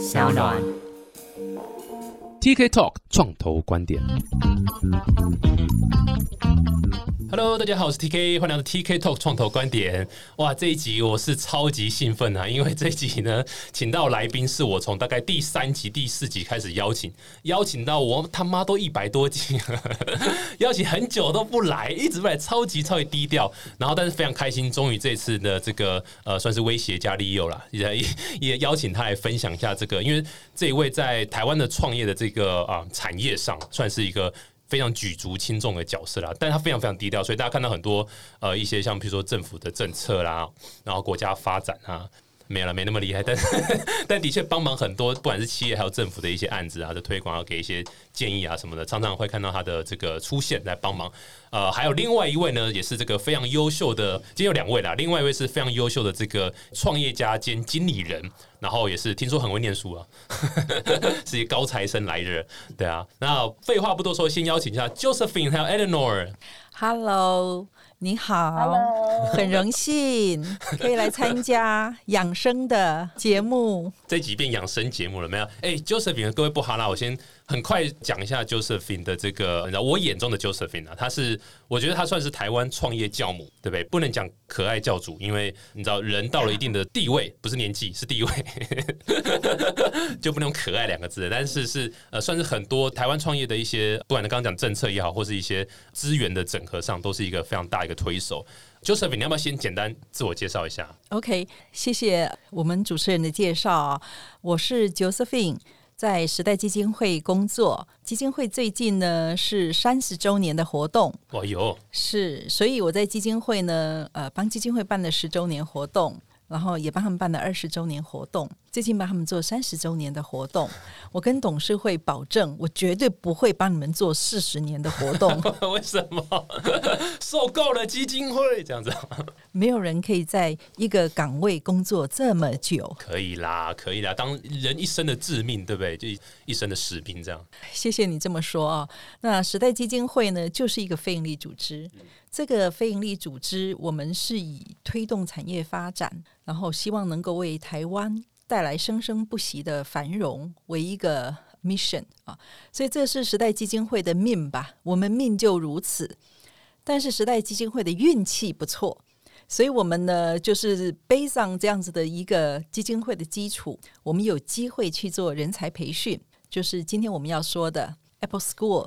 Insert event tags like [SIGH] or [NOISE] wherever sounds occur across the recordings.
小暖。TK Talk 创投观点。Hello，大家好，我是 TK，欢迎来到 TK Talk 创投观点。哇，这一集我是超级兴奋啊，因为这一集呢，请到来宾是我从大概第三集、第四集开始邀请，邀请到我他妈都一百多集了，[LAUGHS] 邀请很久都不来，一直不来，超级超级低调。然后，但是非常开心，终于这次的这个呃，算是威胁加利诱啦，也也也邀请他来分享一下这个，因为这一位在台湾的创业的这一个啊、产业上，算是一个。非常举足轻重的角色啦，但他非常非常低调，所以大家看到很多呃一些像比如说政府的政策啦，然后国家发展啊，没有了，没那么厉害，但是但的确帮忙很多，不管是企业还有政府的一些案子啊的推广，啊给一些建议啊什么的，常常会看到他的这个出现来帮忙。呃，还有另外一位呢，也是这个非常优秀的，今天有两位啦，另外一位是非常优秀的这个创业家兼经理人，然后也是听说很会念书啊，[LAUGHS] 是一高材生来着，对啊。那废话不多说，先邀请一下 Josephine 还有 Eleanor。Hello，你好很荣幸 [LAUGHS] 可以来参加养生的节目。这一集变养生节目了没有？哎、j o s e p h i n e 各位不哈啦，我先很快讲一下 Josephine 的这个，你知道我眼中的 Josephine 啊，她是我觉得她算是台湾创业教母，对不对？不能讲可爱教主，因为你知道人到了一定的地位，不是年纪，是地位，[LAUGHS] 就不能用可爱两个字，但是是呃，算是很多台湾创业的一些，不管你刚刚讲政策也好，或是一些资源的整合上，都是一个非常大一个推手。Josephine，你要不要先简单自我介绍一下？OK，谢谢我们主持人的介绍，我是 Josephine。在时代基金会工作，基金会最近呢是三十周年的活动，哦哟，是，所以我在基金会呢，呃，帮基金会办了十周年活动，然后也帮他们办了二十周年活动，最近帮他们做三十周年的活动。我跟董事会保证，我绝对不会帮你们做四十年的活动，[LAUGHS] 为什么 [LAUGHS] 受够了基金会这样子？[LAUGHS] 没有人可以在一个岗位工作这么久。可以啦，可以啦，当人一生的致命，对不对？就一一生的使命这样。谢谢你这么说啊。那时代基金会呢，就是一个非营利组织。这个非营利组织，我们是以推动产业发展，然后希望能够为台湾带来生生不息的繁荣为一个 mission 啊。所以这是时代基金会的命吧？我们命就如此。但是时代基金会的运气不错。所以，我们呢，就是背上这样子的一个基金会的基础，我们有机会去做人才培训，就是今天我们要说的 Apple School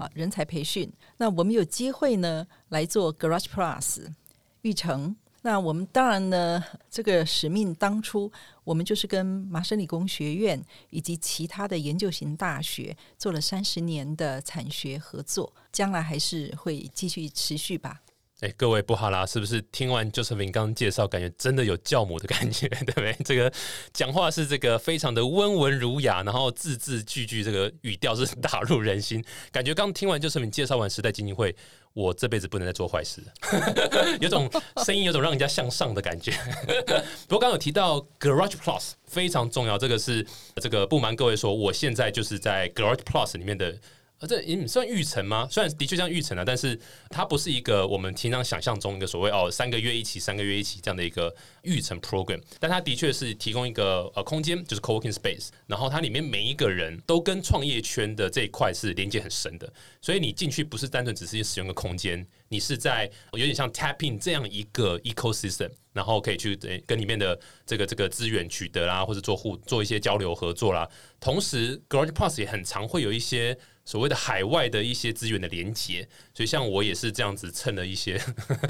啊，人才培训。那我们有机会呢来做 Garage Plus 育成。那我们当然呢，这个使命当初我们就是跟麻省理工学院以及其他的研究型大学做了三十年的产学合作，将来还是会继续持续吧。哎，各位布哈拉，是不是听完 Joseph 明刚刚介绍，感觉真的有教母的感觉，[LAUGHS] 对不对？这个讲话是这个非常的温文儒雅，然后字字句句这个语调是打入人心，感觉刚听完 Joseph 明介绍完时代基金会，我这辈子不能再做坏事，[LAUGHS] 有种声音有种让人家向上的感觉。[LAUGHS] 不过刚刚有提到 Garage Plus 非常重要，这个是这个不瞒各位说，我现在就是在 Garage Plus 里面的。呃，这也算育成吗？虽然的确像育成啊，但是它不是一个我们平常想象中一个所谓哦三个月一起、三个月一起这样的一个育成 program，但它的确是提供一个呃空间，就是 co-working space，然后它里面每一个人都跟创业圈的这一块是连接很深的，所以你进去不是单纯只是使用个空间，你是在有点像 tapping 这样一个 ecosystem，然后可以去跟里面的这个这个资源取得啦，或者做互做一些交流合作啦，同时 Garage Plus 也很常会有一些。所谓的海外的一些资源的连接，所以像我也是这样子蹭了一些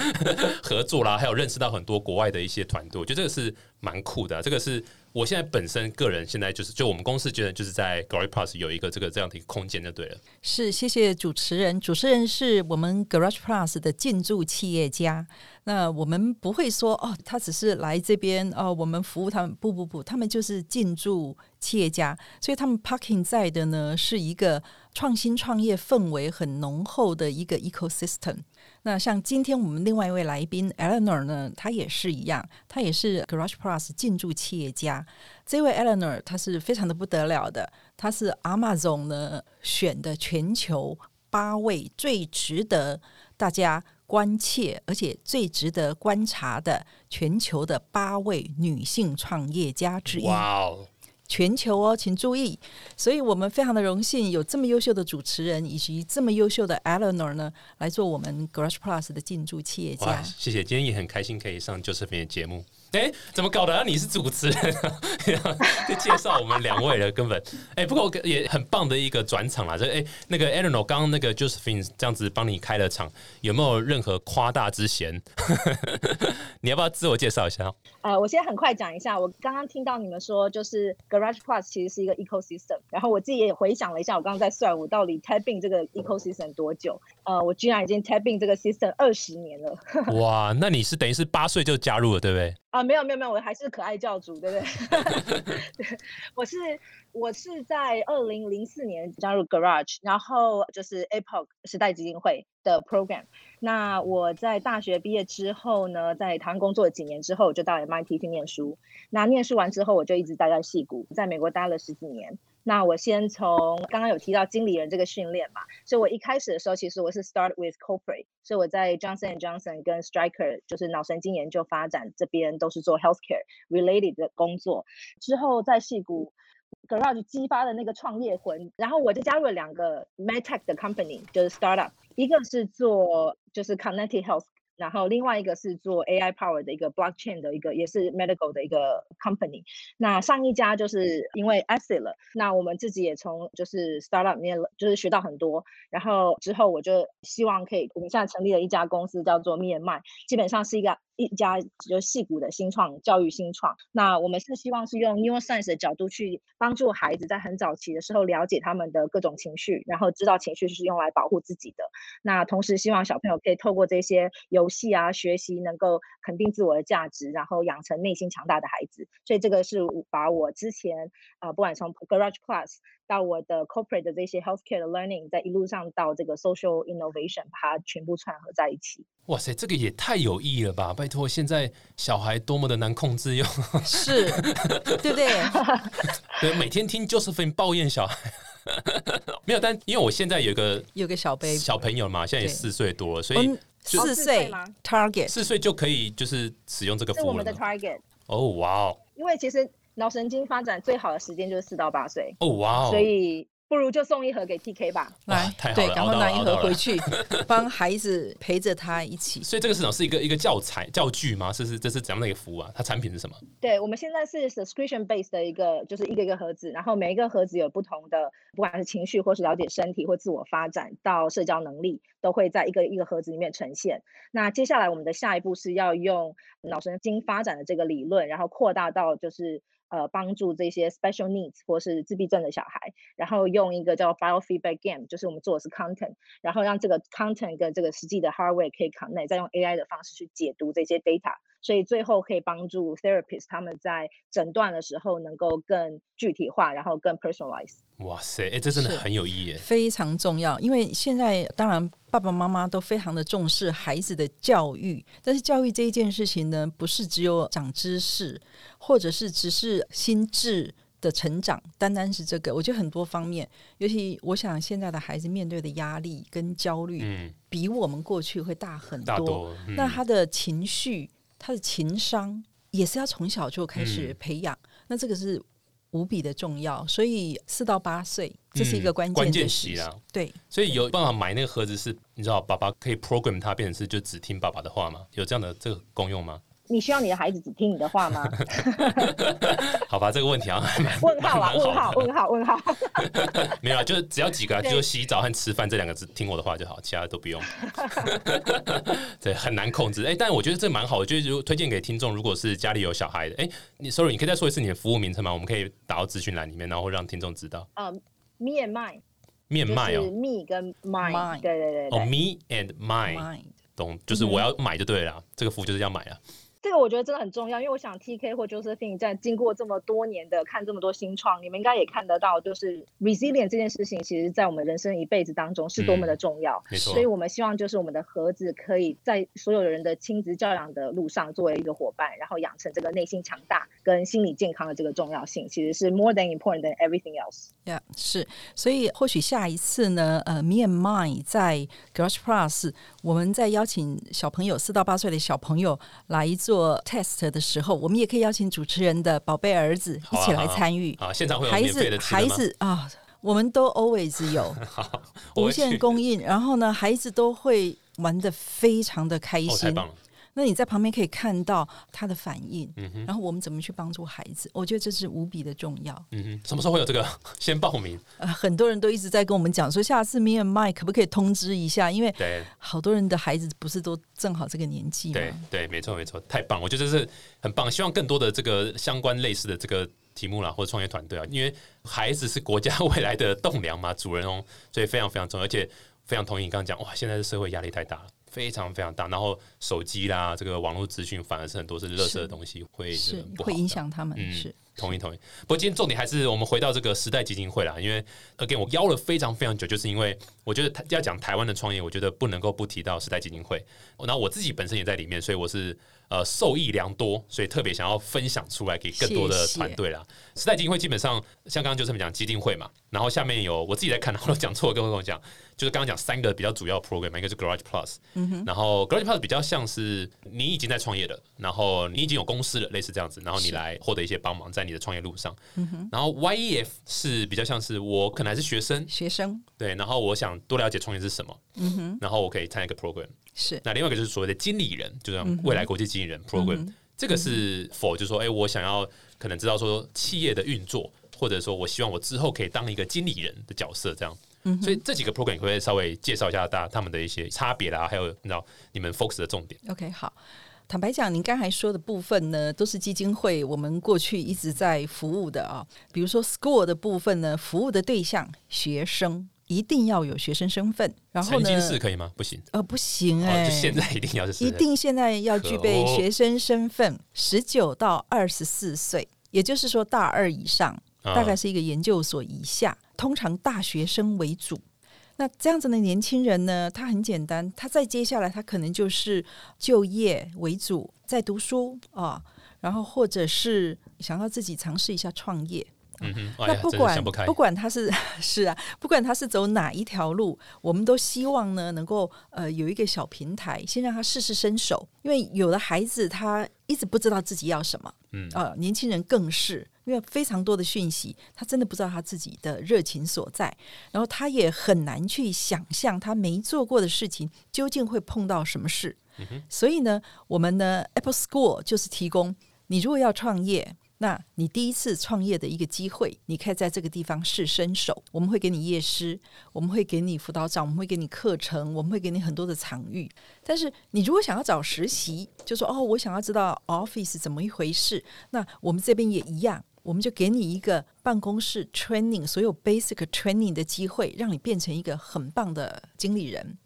[LAUGHS] 合作啦，还有认识到很多国外的一些团队，我觉得这个是蛮酷的、这个是我现在本身个人现在就是，就我们公司觉得就是在 Glory Plus 有一个这个这样的一个空间就对了。是，谢谢主持人。主持人是我们 Garage Plus 的进驻企业家。那我们不会说哦，他只是来这边哦，我们服务他们。不不不，他们就是进驻企业家，所以他们 Parking 在的呢是一个创新创业氛围很浓厚的一个 ecosystem。那像今天我们另外一位来宾 Eleanor 呢，她也是一样，她也是 Garage Plus 进驻企业家。这位 Eleanor 她是非常的不得了的，她是 Amazon 呢选的全球八位最值得大家关切，而且最值得观察的全球的八位女性创业家之一。全球哦，请注意。所以我们非常的荣幸有这么优秀的主持人，以及这么优秀的 Eleanor 呢，来做我们 Garage Plus 的进驻企业，家。谢谢，今天也很开心可以上旧视频的节目。哎，怎么搞的、啊？你是主持人、啊，就介绍我们两位了，根本哎，不过也很棒的一个转场啦。这哎，那个 Eleanor 刚刚那个 Josephine 这样子帮你开了场，有没有任何夸大之嫌？[LAUGHS] 你要不要自我介绍一下？呃，我先很快讲一下，我刚刚听到你们说，就是 Garage Plus 其实是一个 ecosystem，然后我自己也回想了一下，我刚刚在算我到底 tap in 这个 ecosystem 多久？呃，我居然已经 tap in 这个 system 二十年了。[LAUGHS] 哇，那你是等于是八岁就加入了，对不对？啊，没有没有没有，我还是可爱教主，对不对？[LAUGHS] 我是我是在二零零四年加入 Garage，然后就是 Epoch 时代基金会的 program。那我在大学毕业之后呢，在台湾工作几年之后，我就到 MIT 去念书。那念书完之后，我就一直待在戏谷，在美国待了十几年。那我先从刚刚有提到经理人这个训练嘛，所以我一开始的时候，其实我是 start with corporate，所以我在 Johnson Johnson 跟 Striker，就是脑神经研究发展这边都是做 healthcare related 的工作。之后在戏谷 Garage 激发的那个创业魂，然后我就加入了两个 medtech 的 company，就是 startup，一个是做就是 connected health。然后另外一个是做 AI power 的一个 blockchain 的一个，也是 medical 的一个 company。那上一家就是因为 exit 了，那我们自己也从就是 startup 里面就是学到很多。然后之后我就希望可以，我们现在成立了一家公司叫做 miem 基本上是一个一家就是戏骨的新创教育新创。那我们是希望是用 neuroscience 的角度去帮助孩子在很早期的时候了解他们的各种情绪，然后知道情绪是用来保护自己的。那同时希望小朋友可以透过这些有游戏啊学习，能够肯定自我的价值，然后养成内心强大的孩子。所以这个是把我之前啊、呃，不管从 Garage Plus 到我的 corporate 的这些 healthcare 的 learning，在一路上到这个 social innovation，把它全部串合在一起。哇塞，这个也太有意义了吧！拜托，现在小孩多么的难控制，又是，对不对？[LAUGHS] 对，每天听 Josephine 抱怨小孩，[LAUGHS] 没有，但因为我现在有一个有个小 baby 小朋友嘛，现在也四岁多了，所以四四岁 target 四岁就可以就是使用这个是我们的 target，哦，哇哦，因为其实脑神经发展最好的时间就是四到八岁，哦，哇哦，所以不如就送一盒给 TK 吧。来太好，对，了赶快拿一盒回去，[LAUGHS] 帮孩子陪着他一起。所以这个市场是一个一个教材教具吗？这是这是怎样的一个服务啊？它产品是什么？对，我们现在是 subscription base 的一个，就是一个一个盒子，然后每一个盒子有不同的，不管是情绪或是了解身体或自我发展到社交能力，都会在一个一个盒子里面呈现。那接下来我们的下一步是要用脑神经发展的这个理论，然后扩大到就是呃帮助这些 special needs 或是自闭症的小孩，然后用一个叫 biofeedback game，就是我们做的是 content，然后让这个 content 跟这个实际的 hardware 可以 connect，再用 AI 的方式去解读这些 data。所以最后可以帮助 therapist 他们在诊断的时候能够更具体化，然后更 personalize。哇塞，哎，这真的很有意义。非常重要，因为现在当然爸爸妈妈都非常的重视孩子的教育，但是教育这一件事情呢，不是只有长知识，或者是只是心智的成长，单单是这个。我觉得很多方面，尤其我想现在的孩子面对的压力跟焦虑，嗯，比我们过去会大很大多。嗯那他的情绪、他的情商也是要从小就开始嗯培养，那这个是无比的重要。所以四到八岁，这是一嗯个关键关键的时期期啊。对，所以有办法买那个盒子是，你知道爸爸可以 program 它变成是就只听爸爸的话吗？有这样的这个功用吗？你需要你的孩子只听你的话吗？[LAUGHS] 好吧，这个问题好像还蛮问号啊，蛮问号，问号，问号。[LAUGHS] 没有啊，就是只要几个啊，就是洗澡和吃饭这两个字听我的话就好，其他都不用。[LAUGHS] 对，很难控制。哎、但我觉得这蛮好的，就是如果推荐给听众，如果是家里有小孩的，哎、你 sorry，你可以再说一次你的服务名称吗？我们可以打到资讯栏里面，然后让听众知道。呃，me and mine 面卖哦是，me 跟 mine，Mine 对对对哦对。，me and mine，mind 懂，就是我要买就对了啦，这个服务就是要买啊。这个我觉得真的很重要，因为我想 T K 或 Josephine 在经过这么多年的看这么多新创，你们应该也看得到，就是 resilient 这件事情，其实在我们人生一辈子当中是多么的重要。没错所以我们希望就是我们的盒子可以在所有人的亲子教养的路上作为一个伙伴，然后养成这个内心强大跟心理健康的这个重要性，其实是 more than important than everything else。Yeah，是，所以或许下一次呢，呃，Me and Mine 在 Garage Plus，我们再邀请小朋友四到八岁的小朋友来做做 test 的时候，我们也可以邀请主持人的宝贝儿子一起来参与。啊，现场会有孩免费的子，孩？子啊，我们都 always 有 [LAUGHS] 无限供应，然后呢，孩子都会玩的非常的开哦，太心。棒了，那你在旁边可以看到他的反应，嗯哼，然后我们怎么去帮助孩子？我觉得这是无比的重要。嗯哼，什么时候会有这个？[LAUGHS] 先报名，呃，很多人都一直在跟我们讲说，下次 Me and Mike 可不可以通知一下？因为对好多人的孩子不是都正好这个年纪吗？对对，没错没错，太棒，我觉得这是很棒，希望更多的这个相关类似的这个题目啦，或者创业团队啊，因为孩子是国家未来的栋梁嘛，主人翁，所以非常非常重要，而且非常同意你刚刚讲，哇，现在的社会压力太大了。非常非常大，然后手机啦，这个网络资讯反而是很多是垃圾的东西，会是不会影的响他们。嗯是同意同意。不过今天重点还是我们回到这个时代基金会啦，因为 again 我邀了非常非常久，就是因为我觉得台要讲台湾的创业，我觉得不能够不提到时代基金会。然后我自己本身也在里面，所以我是呃受益良多，所以特别想要分享出来给更多的团队啦。时代基金会基本上像刚刚就这么讲基金会嘛，然后下面有我自己在看，然后讲错，跟我讲，[LAUGHS] 就是刚刚讲三个比较主要的 program，一个是 Garage Plus，然后 Garage Plus 比较像是你已经在创业了，然后你已经有公司了，类似这样子，然后你来获得一些帮忙在你的创业路上。然后 YEF 是比较像是我可能还是学生，学生。对，然后我想多了解创业是什么，然后我可以参加一个 program。是那另外一个就是所谓的经理人，就像未来国际经理人 program，、这个是否就是说，哎、我想要可能知道说企业的运作，或者说我希望我之后可以当一个经理人的角色，这样。所以这几个 program 可不可以稍微介绍一下大家他们的一些差别啦，还有你知道你们 focus 的重点？OK 好。坦白讲，您刚才说的部分呢，都是基金会我们过去一直在服务的啊。比如说 SCORE 的部分呢，服务的对象学生一定要有学生身份，然后曾呢，经是可以吗？不行，呃不行哦，哎、就现在一定要是一定现在要具备学生身份，十九到二十四岁，也就是说大二以上，啊大概是一个研究所以下，通常大学生为主。那这样子的年轻人呢，他很简单，他再接下来他可能就是就业为主，在读书啊，然后或者是想要自己尝试一下创业。那不管想不，管他是 [LAUGHS] 是啊，不管他是走哪一条路，我们都希望呢能够呃有一个小平台，先让他试试身手。因为有的孩子他一直不知道自己要什么，嗯呃，年轻人更是，因为非常多的讯息，他真的不知道他自己的热情所在，然后他也很难去想象他没做过的事情究竟会碰到什么事。所以呢，我们呢 Apple School 就是提供你如果要创业。那你第一次创业的一个机会，你可以在这个地方试身手。我们会给你夜师，我们会给你辅导长，我们会给你课程，我们会给你很多的场域。但是你如果想要找实习，就说哦，我想要知道 Office 怎么一回事，那我们这边也一样，我们就给你一个办公室 training，所有 basic training 的机会，让你变成一个很棒的经理人。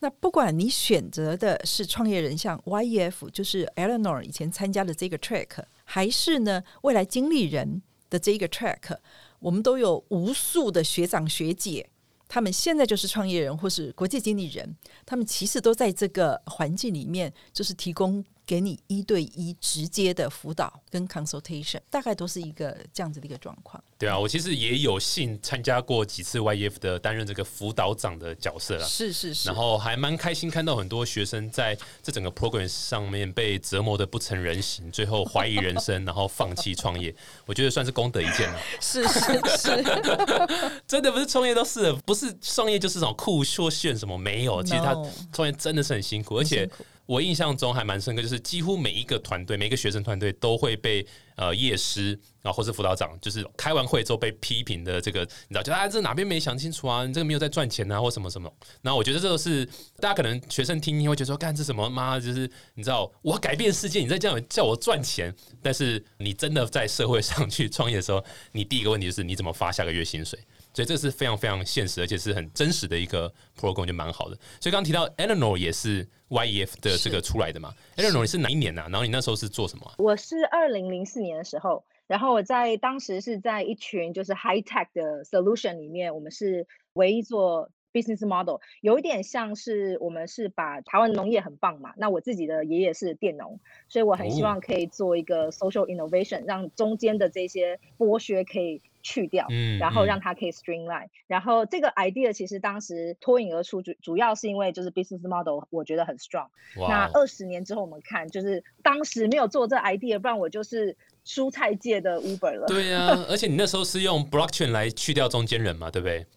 那不管你选择的是创业人，像 YEF，就是 Eleanor 以前参加的这个 track，还是呢未来经理人的这个 track，我们都有无数的学长学姐。他们现在就是创业人或是国际经理人，他们其实都在这个环境里面，就是提供给你一对一直接的辅导跟 consultation，大概都是一个这样子的一个状况。对啊，我其实也有幸参加过几次 YEF 的担任这个辅导长的角色啦。是是是，然后还蛮开心看到很多学生在 [LAUGHS] 这整个 program 上面被折磨的不成人形，最后怀疑人生，然后放弃创业，[LAUGHS] 我觉得算是功德一件了。是是是，[LAUGHS] 真的不是创业都是，不是创业就是这种酷炫炫什么没有，其实他创业真的是很辛苦，而且我印象中还蛮深刻，就是几乎每一个团队、每一个学生团队都会被呃业师啊或是辅导长，就是开完会之后被批评的这个，你知道，就啊这哪边没想清楚啊，你这个没有在赚钱啊，或什么什么。然后我觉得这个是大家可能学生听听会觉得说，干这什么妈，就是你知道我改变世界，你在这样叫我赚钱，但是你真的在社会上去创业的时候，你第一个问题就是你怎么发下个月薪水。所以这是非常非常现实，而且是很真实的一个 program，就蛮好的。所以刚刚提到 Eleanor 也是 YEF 的这个出来的嘛？Eleanor 你是哪一年啊？然后你那时候是做什么啊、我是二零零四年的时候，然后我在当时是在一群就是 high tech 的 solution 里面，我们是唯一做 business model 有一点像是我们是把台湾农业很棒嘛，那我自己的爷爷是佃农，所以我很希哦望可以做一个 social innovation，让中间的这些剥削可以去掉。嗯嗯然后让它可以 streamline，然后这个 idea 其实当时脱颖而出，主主要是因为就是 business model 我觉得很 strong。那哇哦，二十年之后我们看，就是当时没有做这 idea，不然我就是蔬菜界的 Uber 了。对呀、[LAUGHS] 而且你那时候是用 blockchain 来去掉中间人嘛，对不对？[LAUGHS]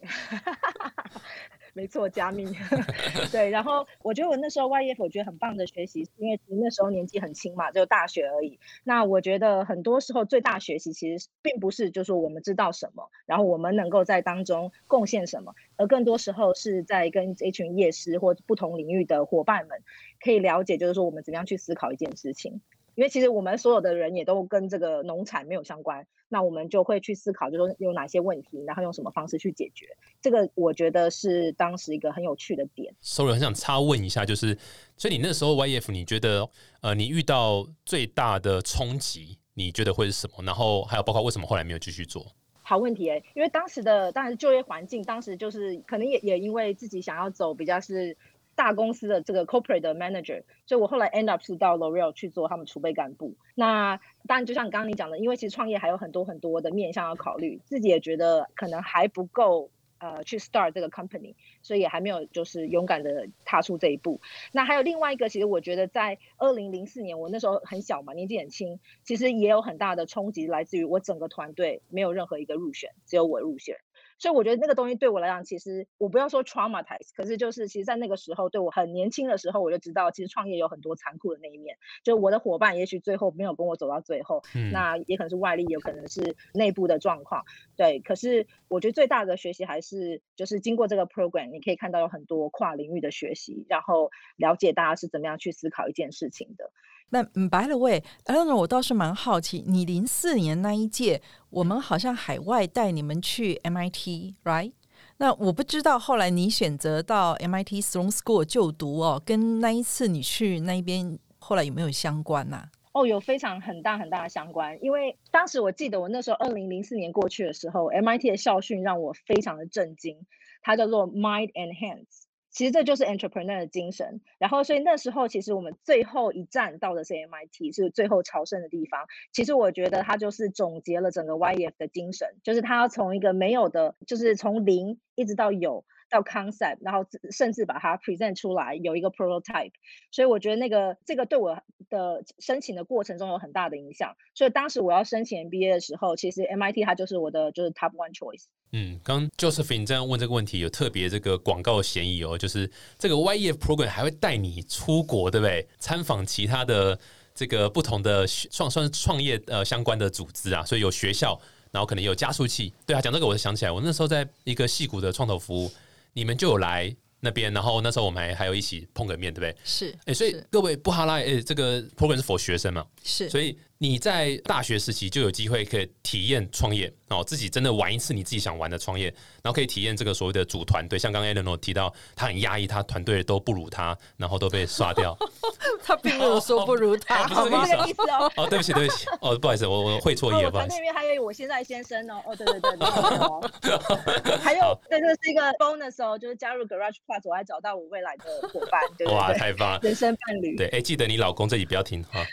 没错，加密。[LAUGHS] 对，然后我觉得我那时候 YEF 我觉得很棒的学习，因为那时候年纪很轻嘛，只有大学而已。那我觉得很多时候最大学习其实并不是就是我们知道什么，然后我们能够在当中贡献什么，而更多时候是在跟这群业师或不同领域的伙伴们可以了解，就是说我们怎么样去思考一件事情。因为其实我们所有的人也都跟这个农产没有相关，那我们就会去思考，就是说有哪些问题，然后用什么方式去解决。这个我觉得是当时一个很有趣的点。Sorry，很想插问一下，就是所以你那时候 YF，你觉得呃，你遇到最大的冲击，你觉得会是什么？然后还有包括为什么后来没有继续做？好问题哎、因为当时的当然就业环境，当时就是可能也也因为自己想要走比较是大公司的这个 corporate 的 manager，所以我后来 end up 是到 L'Oreal 去做他们储备干部。那当然就像刚刚你讲的，因为其实创业还有很多很多的面向要考虑，自己也觉得可能还不够。呃，去 start 这个 company，所以也还没有就是勇敢的踏出这一步。那还有另外一个，其实我觉得在二零零四年，我那时候很小嘛，年纪很轻，其实也有很大的冲击，来自于我整个团队没有任何一个入选，只有我入选。所以我觉得那个东西对我来讲，其实我不要说 traumatize，可是就是其实，在那个时候，对我很年轻的时候，我就知道，其实创业有很多残酷的那一面。就我的伙伴，也许最后没有跟我走到最后，嗯那也可能是外力，有可能是内部的状况。对，可是我觉得最大的学习还是就是经过这个 program，你可以看到有很多跨领域的学习，然后了解大家是怎么样去思考一件事情的。那嗯，by the way，Eleanor，我倒是蛮好奇，你零四年那一届，我们好像海外带你们去 MIT，right？那我不知道后来你选择到 MIT Sloan School 就读哦，跟那一次你去那边后来有没有相关呐、哦，有非常很大很大的相关，因为当时我记得我那时候二零零四年过去的时候，MIT 的校训让我非常的震惊，它叫做 Mind and Hands。其实这就是 entrepreneur 的精神。然后，所以那时候其实我们最后一站到的是 MIT，是最后朝圣的地方。其实我觉得它就是总结了整个 YF 的精神，就是它要从一个没有的，就是从零一直到有。到 concept，然后甚至把它 present 出来，有一个 prototype，所以我觉得那个这个对我的申请的过程中有很大的影响。所以当时我要申请 MBA 的时候，其实 MIT 它就是我的就是 top one choice。嗯，刚 Josephine 这样问这个问题，有特别这个广告嫌疑哦，就是这个 YEF program 还会带你出国，对不对？参访其他的这个不同的创算是创业呃相关的组织啊，所以有学校，然后可能有加速器。对啊，讲这个我就想起来，我那时候在一个戏谷的创投服务，你们就有来那边，然后那时候我们还还有一起碰个面，对不对？是，哎、所以各位布哈拉，哎、这个 program 是 for 学生嘛，是，所以你在大学时期就有机会可以体验创业哦，自己真的玩一次你自己想玩的创业，然后可以体验这个所谓的组团队。像刚刚 Eleanor 提到，他很压抑，他团队都不如他，然后都被刷掉。[LAUGHS] 他并没有说不如他，[LAUGHS] 哦不是这个意思哦。哦，对不起，对不起，哦，不好意思，我我会错意哦，了，不好意思我团队里。面还有我现在先生哦，哦，对对对 [LAUGHS] 还有对，这是一个 bonus 哦，就是加入 Garage Plus，我还找到我未来的伙伴，对对哇，太棒了！人生伴侣。对，哎、记得你老公这里不要听哈。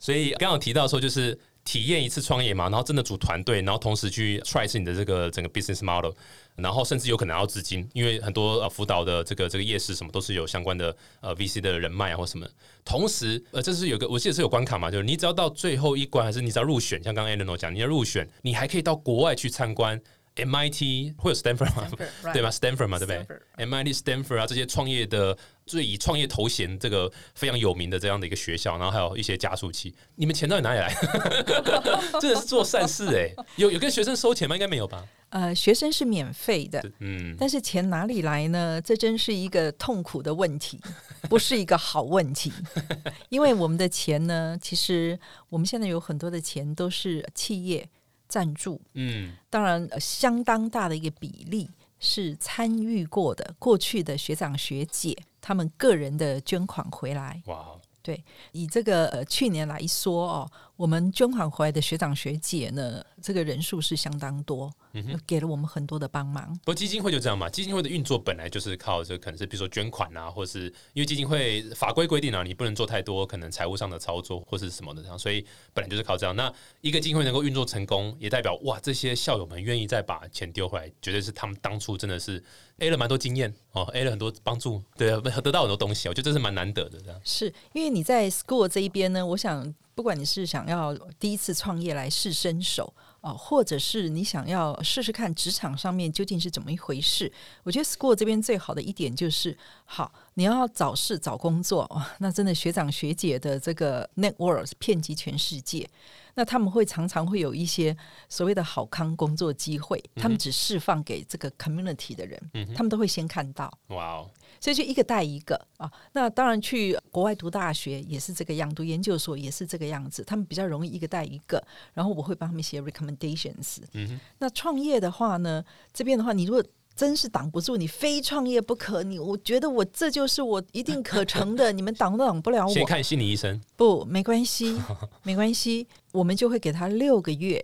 所以刚刚有提到说，就是体验一次创业嘛，然后真的组团队，然后同时去 try 是你的这个整个 business model，然后甚至有可能要资金，因为很多呃辅导的这个这个夜市什么都是有相关的呃 VC 的人脉啊或什么。同时，呃，这是有个我记得是有关卡嘛，就是你只要到最后一关，还是你只要入选，像刚刚 Eleanor 讲，你要入选，你还可以到国外去参观 MIT 会有 Stanford 嘛 Stanford，[LAUGHS] 对吧？Stanford 嘛，对不对 Stanford？MIT、Stanford 啊，这些创业的最以创业头衔这个非常有名的这样的一个学校，然后还有一些加速器，你们钱到底哪里来？[LAUGHS] 真的是做善事哎、有有跟学生收钱吗？应该没有吧？呃，学生是免费的，嗯，但是钱哪里来呢？这真是一个痛苦的问题，不是一个好问题。因为我们的钱呢，其实我们现在有很多的钱都是企业赞助，嗯，当然、呃相当大的一个比例是参与过的过去的学长学姐他们个人的捐款回来。哇，对以这个呃去年来说哦，我们捐款回来的学长学姐呢，这个人数是相当多，嗯给了我们很多的帮忙。不过基金会就这样嘛，基金会的运作本来就是靠这可能是比如说捐款啊，或是因为基金会法规规定啊，你不能做太多可能财务上的操作或是什么的这样，所以本来就是靠这样。那一个基金会能够运作成功，也代表哇，这些校友们愿意再把钱丢回来，绝对是他们当初真的是 A 了蛮多经验哦，A 了很多帮助，对啊，得到很多东西，我觉得这是蛮难得的这样。是因为你在 school 这一边呢，我想不管你是想要第一次创业来试身手哦，或者是你想要试试看职场上面究竟是怎么一回事，我觉得 school 这边最好的一点就是，好，你要找事找工作，哇，那真的学长学姐的这个 network 遍及全世界。那他们会常常会有一些所谓的好康工作机会，他们只释放给这个 community 的人，他们都会先看到。哇哦，所以就一个带一个啊。那当然去国外读大学也是这个样，读研究所也是这个样子。他们比较容易一个带一个，然后我会帮他们写 recommendations。嗯哼，那创业的话呢，这边的话，你如果真是挡不住，你非创业不可。你我觉得我这就是我一定可成的，[LAUGHS] 你们挡都挡不了我。先看心理医生，不，没关系，[LAUGHS] 没关系，我们就会给他六个月，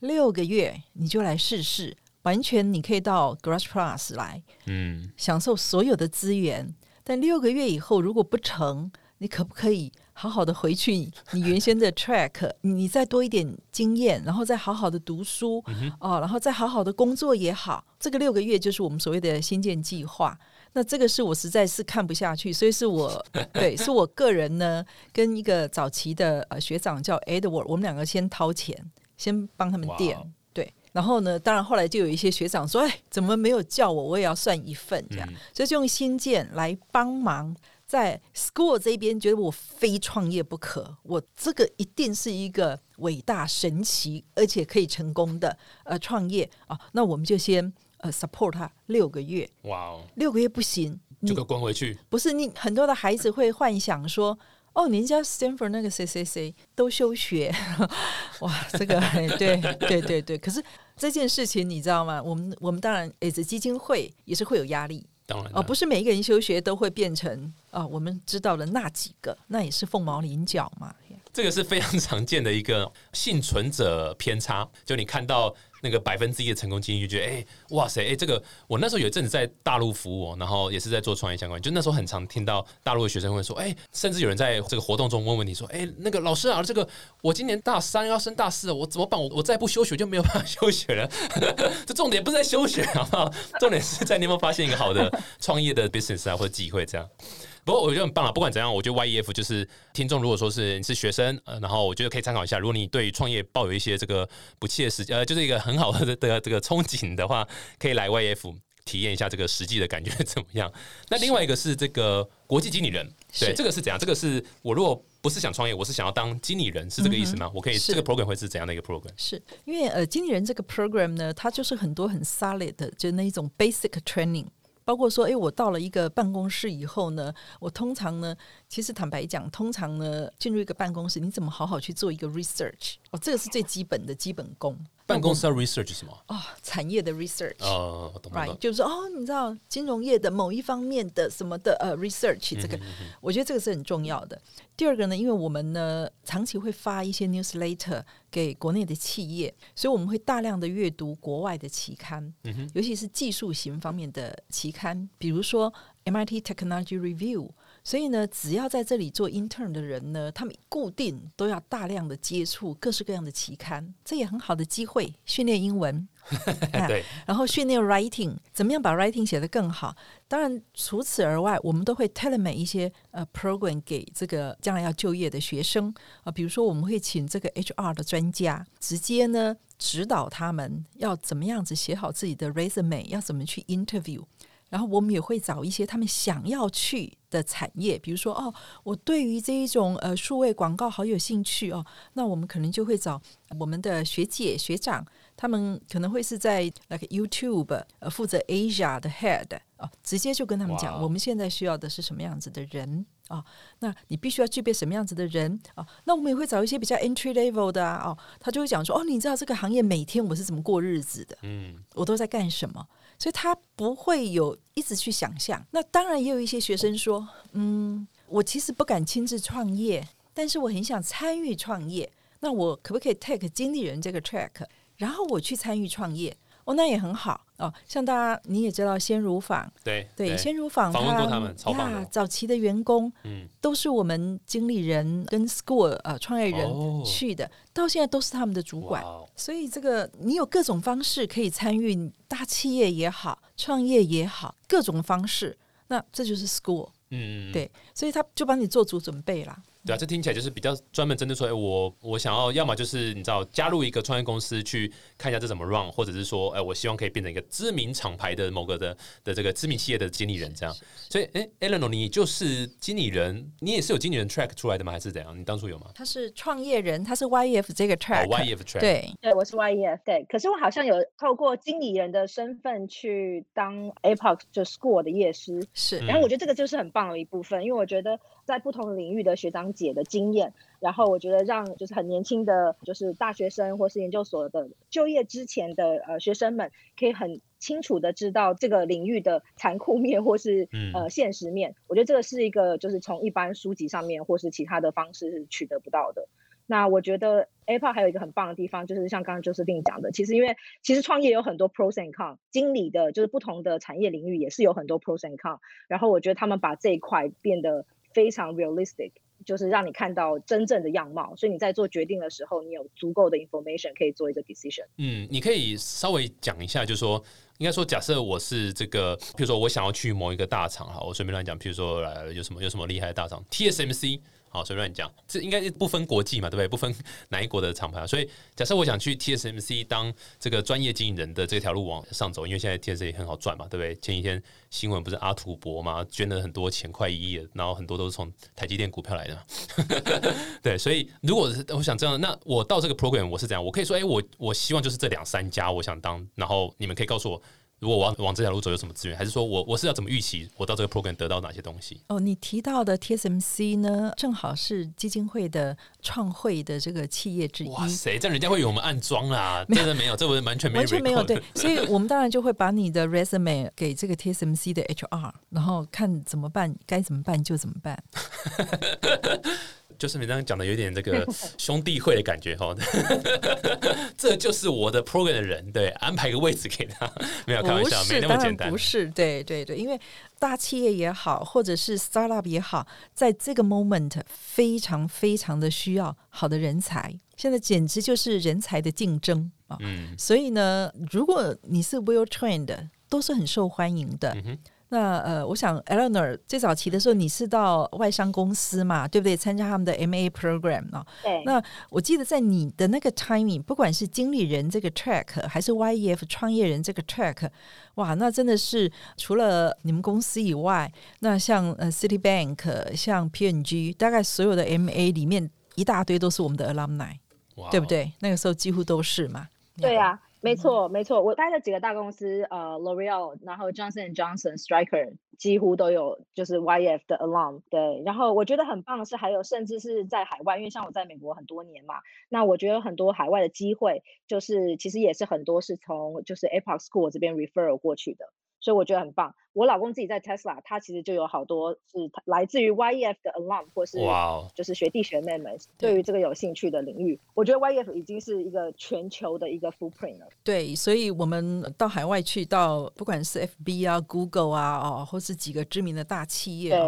六个月你就来试试，完全你可以到 Garage Plus 来。嗯，享受所有的资源，但六个月以后如果不成，你可不可以好好的回去你原先的 track，你再多一点经验，然后再好好的读书、哦，然后再好好的工作也好。这个六个月就是我们所谓的新建计划。那这个是我实在是看不下去，所以是我 [LAUGHS] 对，是我个人呢跟一个早期的呃学长叫 Edward，我们两个先掏钱，先帮他们垫。对，然后呢，当然后来就有一些学长说：“哎，怎么没有叫我？我也要算一份这样。嗯所以就用新建来帮忙，在 school 这边觉得我非创业不可，我这个一定是一个伟大神奇而且可以成功的呃创业啊。那我们就先呃 support 他六个月，哇哦，六个月不行，你就给我滚回去，不是你很多的孩子会幻想说。哦，您家 Stanford 那个谁谁谁都休学，[LAUGHS] 哇，这个对对对对。可是这件事情你知道吗？我们我们当然 as 基金会也是会有压力当然哦，不是每一个人休学都会变成啊、我们知道的那几个，那也是凤毛麟角嘛。这个是非常常见的一个幸存者偏差，就你看到那个百分之一的成功经历，就觉得哎、哇塞，哎、这个我那时候有一阵子在大陆服务，然后也是在做创业相关，就那时候很常听到大陆的学生会说，哎、甚至有人在这个活动中问问题说，哎、那个老师啊，这个我今年大三要升大四了，我怎么办？我我再不休学就没有办法 [LAUGHS] 休学了。[LAUGHS] 这重点不是在休学，好不好？重点是在你有没有发现一个好的创业的 business 啊或者机会这样。不过我觉得很棒啊！不管怎样，我觉得 YEF 就是听众，如果说是你是学生，呃，然后我觉得可以参考一下。如果你对创业抱有一些这个不切实际，呃，就是一个很好的的这个憧憬的话，可以来 YEF 体验一下这个实际的感觉怎么样。那另外一个是这个国际经理人，对，这个是怎样？这个是我如果不是想创业，我是想要当经理人，是这个意思吗？我可以这个 program 会是怎样的一个 program？是因为呃，经理人这个 program 呢，它就是很多很 solid 的，就那一种 basic training。包括说，诶，我到了一个办公室以后呢，我通常呢，其实坦白讲，通常呢，进入一个办公室，你怎么好好去做一个 research？哦，这个是最基本的基本功。办公室要 research 什么？哦，产业的 research。哦，我懂懂 Right，就是说哦，你知道金融业的某一方面的什么的呃 research，这个、我觉得这个是很重要的。第二个呢，因为我们呢长期会发一些 newsletter 给国内的企业，所以我们会大量的阅读国外的期刊，尤其是技术型方面的期刊，比如说 MIT Technology Review。所以呢，只要在这里做 intern 的人呢，他们固定都要大量的接触各式各样的期刊，这也很好的机会训练英文。[LAUGHS] 啊对，然后训练 writing，怎么样把 writing 写得更好？当然，除此而外，我们都会 tailor 一些呃 program 给这个将来要就业的学生啊、比如说，我们会请这个 HR 的专家，直接呢指导他们要怎么样子写好自己的 resume，要怎么去 interview。然后我们也会找一些他们想要去的产业，比如说哦，我对于这一种呃数位广告好有兴趣哦，那我们可能就会找我们的学姐学长，他们可能会是在那个 YouTube 呃负责 Asia 的 head 哦，直接就跟他们讲，哇我们现在需要的是什么样子的人啊、哦？那你必须要具备什么样子的人啊、哦？那我们也会找一些比较 entry level 的啊，哦，他就会讲说，哦，你知道这个行业每天我是怎么过日子的，嗯，我都在干什么，所以他不会有一直去想象。那当然也有一些学生说，嗯，我其实不敢亲自创业，但是我很想参与创业。那我可不可以 take 经理人这个 track，然后我去参与创业？哦，那也很好哦。像大家你也知道，鲜乳坊对对，鲜乳坊访问过他们，超棒的。早期的员工，嗯，都是我们经理人跟 school 呃创业人去的，到现在都是他们的主管。所以这个你有各种方式可以参与，大企业也好，创业也好，各种方式，那这就是 school。嗯，对，所以他就帮你做足准备啦。对啊，这听起来就是比较专门针对说，哎，我我想要要么就是你知道加入一个创业公司去看一下这怎么 run，或者是说，哎，我希望可以变成一个知名厂牌的某个的的这个知名企业的经理人这样。所以，哎，Eleanor，你就是经理人，你也是有经理人 track 出来的吗？还是怎样？你当初有吗？他是创业人，他是 YEF 这个 track，YEF track，对，对，我是 YEF，对。可是我好像有透过经理人的身份去当 Apex 就 school 的业师，是。然后我觉得这个就是很棒的一部分，因为我觉得。在不同领域的学长姐的经验，然后我觉得让就是很年轻的，就是大学生或是研究所的就业之前的呃学生们，可以很清楚的知道这个领域的残酷面或是呃现实面。我觉得这个是一个就是从一般书籍上面或是其他的方式是取得不到的。那我觉得 Apple 还有一个很棒的地方，就是像刚刚就是定讲的，其实因为其实创业有很多 pros and cons，经理的就是不同的产业领域也是有很多 pros and cons。然后我觉得他们把这一块变得非常 realistic，就是让你看到真正的样貌，所以你在做决定的时候，你有足够的 information 可以做一个 decision。嗯，你可以稍微讲一下，就是说，应该说，假设我是这个，比如说我想要去某一个大厂，哈，我随便乱讲，譬如说，呃，有什么有什么厉害的大厂，TSMC。好，随便讲，这应该不分国际嘛，对不对？不分哪一国的厂牌，所以假设我想去 TSMC 当这个专业经营人的这条路往上走，因为现在 TSMC 很好赚嘛，对不对？前几天新闻不是阿土伯嘛，捐了很多钱，快一亿，然后很多都是从台积电股票来的，[LAUGHS] 对，所以如果我想这样，那我到这个 program 我是怎样？我可以说，哎，我我希望就是这两三家，我想当，然后你们可以告诉我。如果我要往这条路走，有什么资源？还是说我我是要怎么预期我到这个 program 得到哪些东西？哦，你提到的 TSMC 呢，正好是基金会的创会的这个企业之一。哇塞，这样人家会以为我们暗装啦？真的没有，这我完全没有，完全没有。对，所以我们当然就会把你的 resume 给这个 TSMC 的 HR，然后看怎么办，该怎么办就怎么办。[LAUGHS] 就是你刚刚讲的有点这个 [LAUGHS] 兄弟会的感觉哈，[LAUGHS] 这就是我的 program 的人，对，安排个位置给他，[LAUGHS] 没有开玩笑，没那么简单，不是，对对对，因为大企业也好，或者是 startup 也好，在这个 moment 非常非常的需要好的人才，现在简直就是人才的竞争啊，嗯，所以呢，如果你是 well trained，都是很受欢迎的。那呃，我想 Eleanor 最早期的时候，你是到外商公司嘛，对不对？参加他们的 MA program 啊。对。那我记得在你的那个 timing，不管是经理人这个 track，还是 YEF 创业人这个 track，哇，那真的是除了你们公司以外，那像呃 Citibank、像 P&G，大概所有的 MA 里面一大堆都是我们的 alumni，对不对？那个时候几乎都是嘛。对呀。没错，没错，我待的几个大公司，呃，L'Oreal，然后 Johnson Johnson、Striker，几乎都有就是 YF 的 alum。对，然后我觉得很棒的是，还有甚至是在海外，因为像我在美国很多年嘛，那我觉得很多海外的机会，就是其实也是很多是从就是 Apex School 这边 refer 过去的。所以我觉得很棒。我老公自己在 Tesla，他其实就有好多是来自于 YEF 的 alum，或是就是学弟学妹们对于这个有兴趣的领域。我觉得 YEF 已经是一个全球的一个 footprint 了。对，所以我们到海外去，到不管是 FB 啊、Google 啊，哦，或是几个知名的大企业，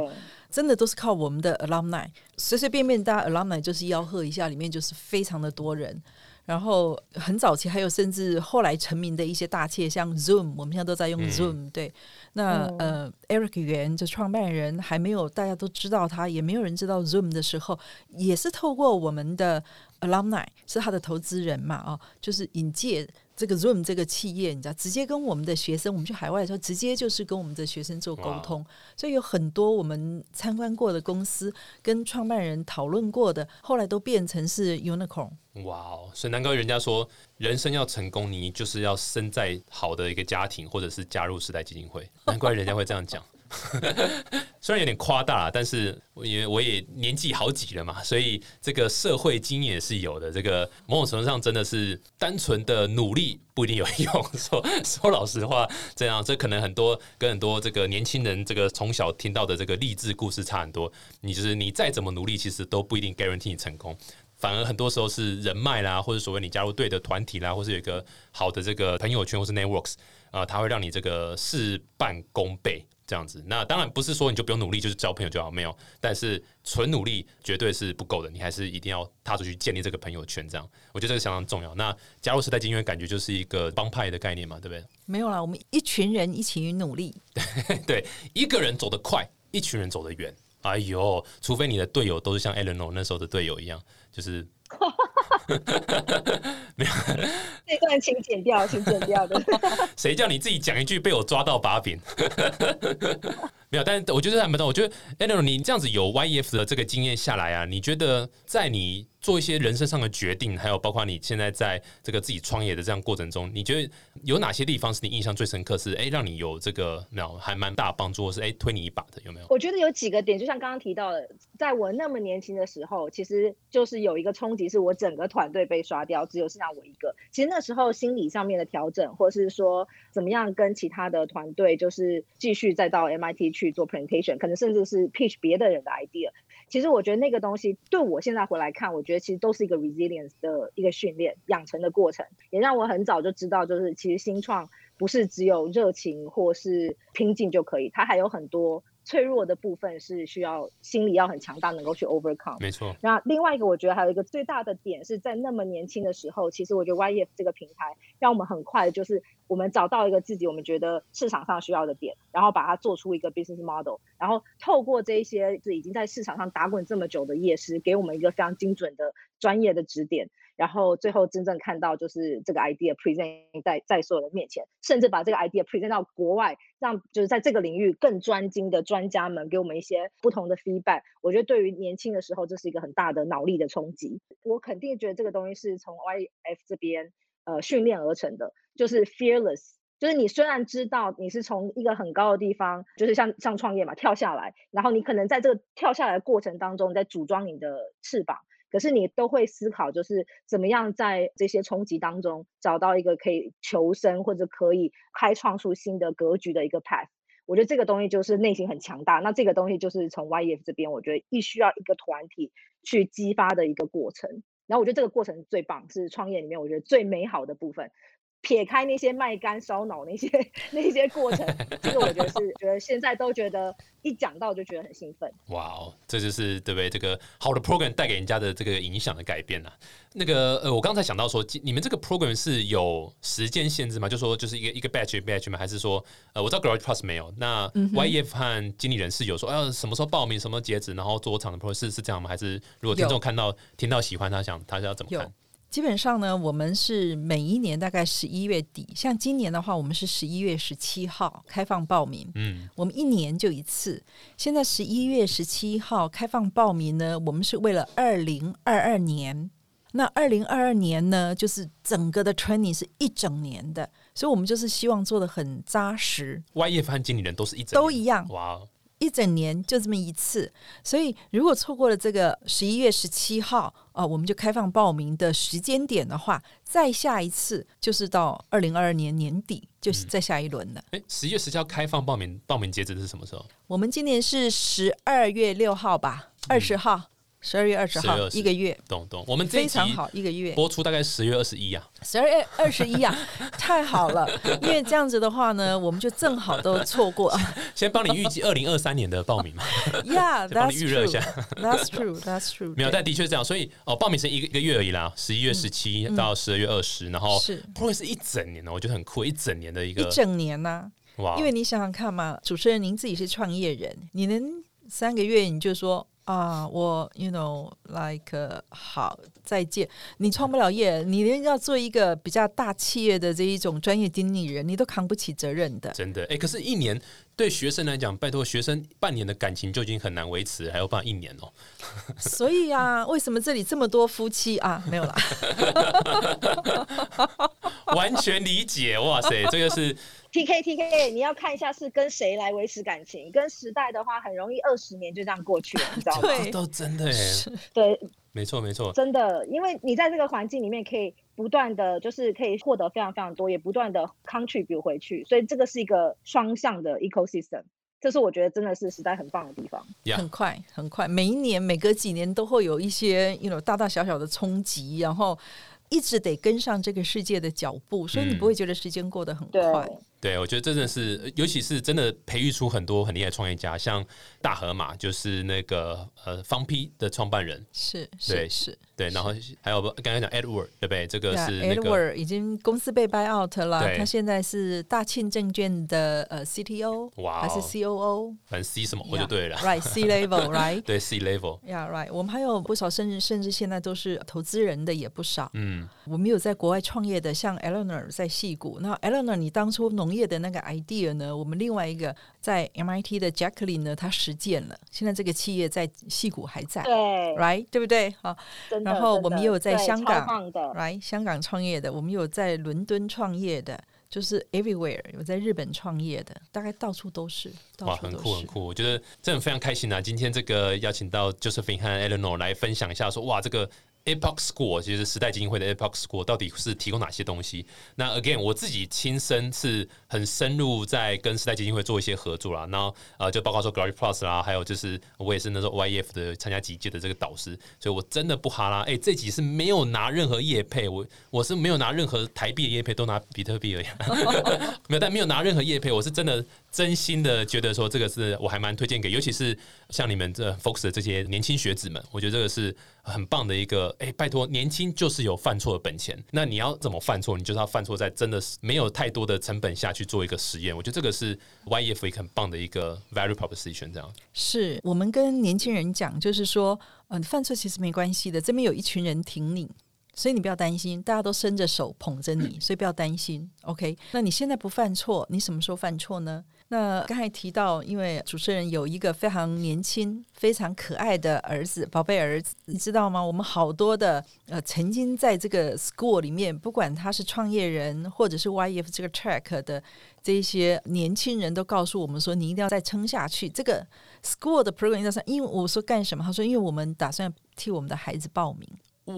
真的都是靠我们的 alumni。随随便便大家 alumni 就是吆喝一下，里面就是非常的多人。然后很早期还有甚至后来成名的一些大企业，像 Zoom，我们现在都在用 Zoom。对，那呃，Eric 袁就创办人还没有大家都知道他，也没有人知道 Zoom 的时候，也是透过我们的 Alumni 是他的投资人嘛，哦，就是引介。这个 Zoom 这个企业，你知道，直接跟我们的学生，我们去海外的时候，直接就是跟我们的学生做沟通，所以有很多我们参观过的公司，跟创办人讨论过的，后来都变成是 Unicorn。哇哦！所以难怪人家说，人生要成功，你就是要生在好的一个家庭，或者是加入时代基金会。难怪人家会这样讲。[LAUGHS] 虽然有点夸大，但是因为我也年纪好几了嘛，所以这个社会经验是有的。这个某种程度上真的是单纯的努力不一定有用。说说老实话，这样这可能很多跟很多这个年轻人这个从小听到的这个励志故事差很多。你就是你再怎么努力，其实都不一定 guarantee 你成功。反而很多时候是人脉啦，或者所谓你加入对的团体啦，或是有一个好的这个朋友圈或是 networks 啊、它会让你这个事半功倍这样子。那当然不是说你就不用努力，就是交朋友就好，没有。但是纯努力绝对是不够的，你还是一定要踏出去建立这个朋友圈。这样，我觉得这个相当重要。那加入时代精英，感觉就是一个帮派的概念嘛，对不对？没有啦，我们一群人一起努力。[LAUGHS] 对，一个人走得快，一群人走得远。哎呦，除非你的队友都是像 Eleanor 那时候的队友一样，就是 [LAUGHS] [LAUGHS] 这段请剪掉，请剪掉的。[LAUGHS] 谁叫你自己讲一句被我抓到把柄？没有，但是我觉得还蛮多。我觉得 Eleanor 你这样子有 YEF 的这个经验下来啊，你觉得在你做一些人生上的决定，还有包括你现在在这个自己创业的这样过程中，你觉得有哪些地方是你印象最深刻？是哎，让你有这个没有还蛮大帮助，是哎推你一把的有没有？我觉得有几个点，就像刚刚提到的，在我那么年轻的时候，其实就是有一个冲击，是我整个团队被刷掉，只有剩下我一个。其实那时候心理上面的调整，或是说怎么样跟其他的团队，就是继续再到 MIT 去做 presentation，可能甚至是 pitch 别的人的 idea。其实我觉得那个东西对我现在回来看，我觉得其实都是一个 resilience 的一个训练养成的过程，也让我很早就知道，就是其实新创不是只有热情或是拼劲就可以，它还有很多脆弱的部分是需要心理要很强大，能够去 overcome。没错，那另外一个，我觉得还有一个最大的点是在那么年轻的时候，其实我觉得 YEF 这个平台让我们很快的就是我们找到一个自己我们觉得市场上需要的点，然后把它做出一个 business model，然后透过这一些是已经在市场上打滚这么久的业师，给我们一个非常精准的专业的指点，然后最后真正看到就是这个 idea present 在在所有人面前，甚至把这个 idea present 到国外，让就是在这个领域更专精的专家们给我们一些不同的 feedback。我觉得对于年轻的时候，这是一个很大的脑力的冲击。我肯定觉得这个东西是从 YF 这边呃训练而成的，就是 fearless。就是你虽然知道你是从一个很高的地方，就是像像创业嘛，跳下来，然后你可能在这个跳下来过程当中，你在组装你的翅膀，可是你都会思考，就是怎么样在这些冲击当中找到一个可以求生或者可以开创出新的格局的一个 path。我觉得这个东西就是内心很强大，那这个东西就是从 YF 这边，我觉得必须要一个团体去激发的一个过程。然后我觉得这个过程最棒，是创业里面我觉得最美好的部分。撇开那些卖肝烧脑那些那些过程，[LAUGHS] 这个我觉得是觉得现在都觉得一讲到就觉得很兴奋。哇哦，这就是对不对？这个好的 program 带给人家的这个影响的改变呐、那个呃，我刚才想到说，你们这个 program 是有时间限制吗？就说就是一个一个 batch 一 batch 吗？还是说呃，我知道 Garage Plus 没有，那 YEF 和经理人是有说，要、什么时候报名，什么截止，然后做场的 program 是是这样吗？还是如果听众看到听到喜欢，他想他是要怎么看有？基本上呢，我们是每一年大概十一月底，像今年的话，我们是十一月十七号开放报名。嗯，我们一年就一次，现在十一月十七号开放报名呢，我们是为了二零二二年。那二零二二年呢，就是整个的 training 是一整年的，所以我们就是希望做的很扎实，YEF 和经理人都是一整年。都一样，哇哦，一整年就这么一次。所以如果错过了这个十一月十七号啊、我们就开放报名的时间点的话，再下一次就是到二零二二年年底，就是再下一轮了。哎，十一月十七号开放报名，报名截止是什么时候？我们今年是十二月六号吧，二十号，十二月二十号12，一个月，懂懂，我们非常好，一个月，播出大概十月二十一啊，十二月二十一啊，[LAUGHS] 太好了，因为这样子的话呢，我们就正好都错过。[LAUGHS] 先帮你预计二零二三年的报名嘛，，[LAUGHS] Yeah，that's 预热一 true. 下。That's true. That's true. 没有，但的确是这样，所以哦，报名时间一个一个月而已啦，十一月十七到十二月二十，然后嗯是 program 是一整年哦，我觉得很酷，一整年的一个一整年呐、哇，因为你想想看嘛，主持人您自己是创业人，你能三个月你就说啊，我 you know like、好再见，你创不了业，你连要做一个比较大企业的这一种专业经理人，你都扛不起责任的。真的哎，可是，一年对学生来讲，拜托学生半年的感情就已经很难维持，还要办一年哦。[LAUGHS] 所以啊，为什么这里这么多夫妻啊？没有啦，[LAUGHS] 完全理解，哇塞，这个是 [LAUGHS] T K T K，你要看一下是跟谁来维持感情。跟时代的话，很容易二十年就这样过去了，你知道吗？对都真的哎，对，没错没错，真的，因为你在这个环境里面可以不断的就是可以获得非常非常多，也不断的 contribute 回去，所以这个是一个双向的 ecosystem。这是我觉得真的是时代很棒的地方。呀很快很快，每一年每隔几年都会有一些 you know 大大小小的冲击，然后一直得跟上这个世界的脚步，所以你嗯不会觉得时间过得很对，快。对，我觉得真的是，尤其是真的培育出很多很厉害的创业家，像大河马就是那个呃方 P 的创办人，是对是是。对，然后还有刚刚讲 Edward 对不对？这个是那个 Edward 已经公司被 buy out 了，他现在是大庆证券的呃 CTO 哇哦还是 COO？反正 C 什么我就对了 [LAUGHS] Right C level right。对 C level，Yeah, right。我们还有不少，甚至甚至现在都是投资人的也不少。嗯，我们有在国外创业的，像 Eleanor 在戏谷。那 Eleanor，你当初农业的那个 idea 呢？我们另外一个在 MIT 的 Jacqueline 呢，她实践了。现在这个企业在戏谷还在对，，right，对不对？好。然后我们也有在香港，，right，香港创业的，我们有在伦敦创业的，就是 everywhere 有在日本创业的，大概到处都是，到哇，处都是。很酷很酷，我觉得真的非常开心啊！今天这个邀请到 Josephine 和 Eleanor 来分享一下说哇，这个 Epoch School 其实时代基金会的 Epoch School 到底是提供哪些东西？那 again 我自己亲身是很深入在跟时代基金会做一些合作啦，然后呃就包括说 Glory Plus 啦，还有就是我也是那时候 YEF 的参加几届的这个导师，所以我真的不哈啦，哎、这集是没有拿任何业配，我我是没有拿任何台币的业配，都拿比特币而已，[LAUGHS] 没有，但没有拿任何业配，我是真的真心的觉得说这个是我还蛮推荐给，尤其是像你们这 Fox 的这些年轻学子们，我觉得这个是很棒的一个，哎、拜托，年轻就是有犯错的本钱，那你要怎么犯错？你就是要犯错在真的是没有太多的成本下去做一个实验，我觉得这个是 YEF 一个很棒的一个 value proposition，这样，是我们跟年轻人讲，就是说，嗯、犯错其实没关系的，这边有一群人挺你。所以你不要担心，大家都伸着手捧着你，所以不要担心。OK，那你现在不犯错，你什么时候犯错呢？那刚才提到，因为主持人有一个非常年轻、非常可爱的儿子，宝贝儿子，你知道吗？我们好多的呃，曾经在这个 school 里面，不管他是创业人，或者是 YF 这个 track 的这些年轻人都告诉我们说，你一定要再撑下去。这个 school 的 program 上，因为我说干什么？他说，因为我们打算替我们的孩子报名。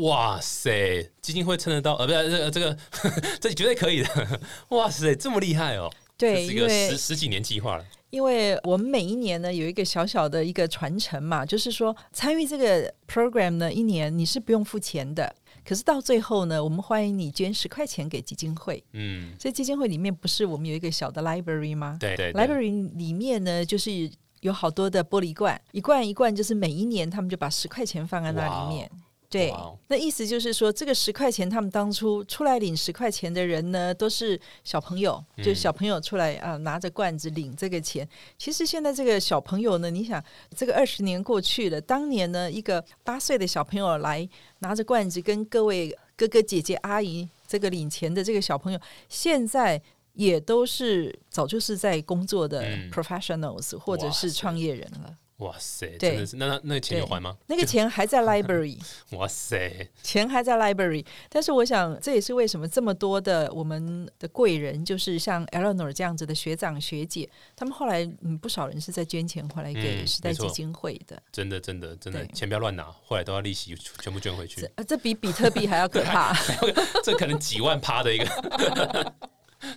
哇塞，基金会撑得到，呃，不是这这个 [LAUGHS] 这绝对可以的，[LAUGHS] 哇塞，这么厉害哦，对，这是一个十十几年计划了，因为我们每一年呢有一个小小的一个传承嘛，就是说参与这个 program 呢，一年你是不用付钱的，可是到最后呢，我们欢迎你捐十块钱给基金会。嗯，所以基金会里面不是我们有一个小的 library 吗对对对？library 里面呢就是。有好多的玻璃罐，一罐一罐，就是每一年他们就把十块钱放在那里面。对那意思就是说，这个十块钱，他们当初出来领十块钱的人呢，都是小朋友，嗯就小朋友出来啊、拿着罐子领这个钱。其实现在这个小朋友呢，你想，这个二十年过去了，当年呢，一个八岁的小朋友来拿着罐子跟各位哥哥姐姐阿姨这个领钱的这个小朋友，现在。也都是早就是在工作的嗯 professionals、或者是创业人了，哇塞，真的是，那那那个钱有还吗？那个钱还在 [LAUGHS] library。哇塞，钱还在 library，但是我想这也是为什么这么多的我们的贵人，就是像 Eleanor 这样子的学长学姐，他们后来嗯不少人是在捐钱回来给嗯时代基金会的，真的真的真的，钱不要乱拿，后来都要利息全部捐回去这比比特币还要可怕。[LAUGHS] 这可能几万趴的一个，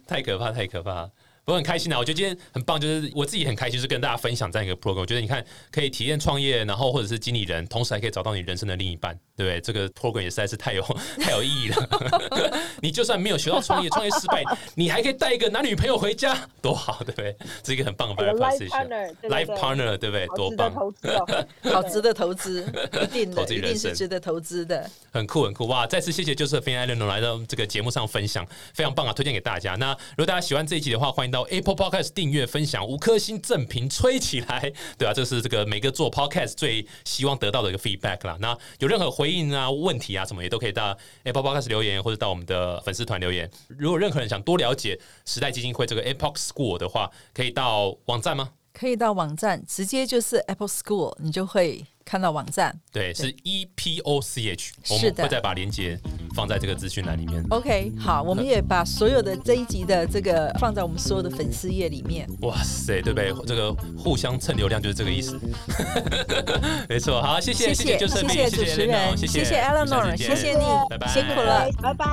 太可怕太可怕。不过很开心啊！我觉得今天很棒，就是我自己很开心，就是跟大家分享这样一个 program。我觉得你看，可以体验创业，然后或者是经理人，同时还可以找到你人生的另一半，对不对？这个 program 也实在是太有 [LAUGHS] 太有意义了。[LAUGHS] 你就算没有学到创业，创业失败，你还可以带一个男女朋友回家，多好，对不对？这是一个很棒的 life proposition。partner，对不对？多好值得棒！投资哦，[LAUGHS] 好值得投资，一定的，投资人一定是生值得投资的。很酷很酷哇！再次谢谢 Josephine Eleanor 来到这个节目上分享，非常棒啊，推荐给大家。那如果大家喜欢这一集的话，欢迎到 Apple Podcast 订阅、分享五颗星正评吹起来，对啊，这是这个每个做 Podcast 最希望得到的一个 feedback 啦。那有任何回应啊、问题啊什么，也都可以到 Apple Podcast 留言，或者到我们的粉丝团留言。如果任何人想多了解时代基金会这个 Epoch School 的话，可以到网站吗？可以到网站直接就是 Apple School，你就会看到网站。对，是 E P O C H，我是的们会再把链接放在这个资讯栏里面。OK，好，我们也把所有的这一集的这个放在我们所有的粉丝页里面。哇塞，对不对？这个互相蹭流量就是这个意思。[LAUGHS] 没错，好，谢谢谢就是谢谢主持人，谢谢 Eleanor，谢谢你拜拜，辛苦了。拜拜。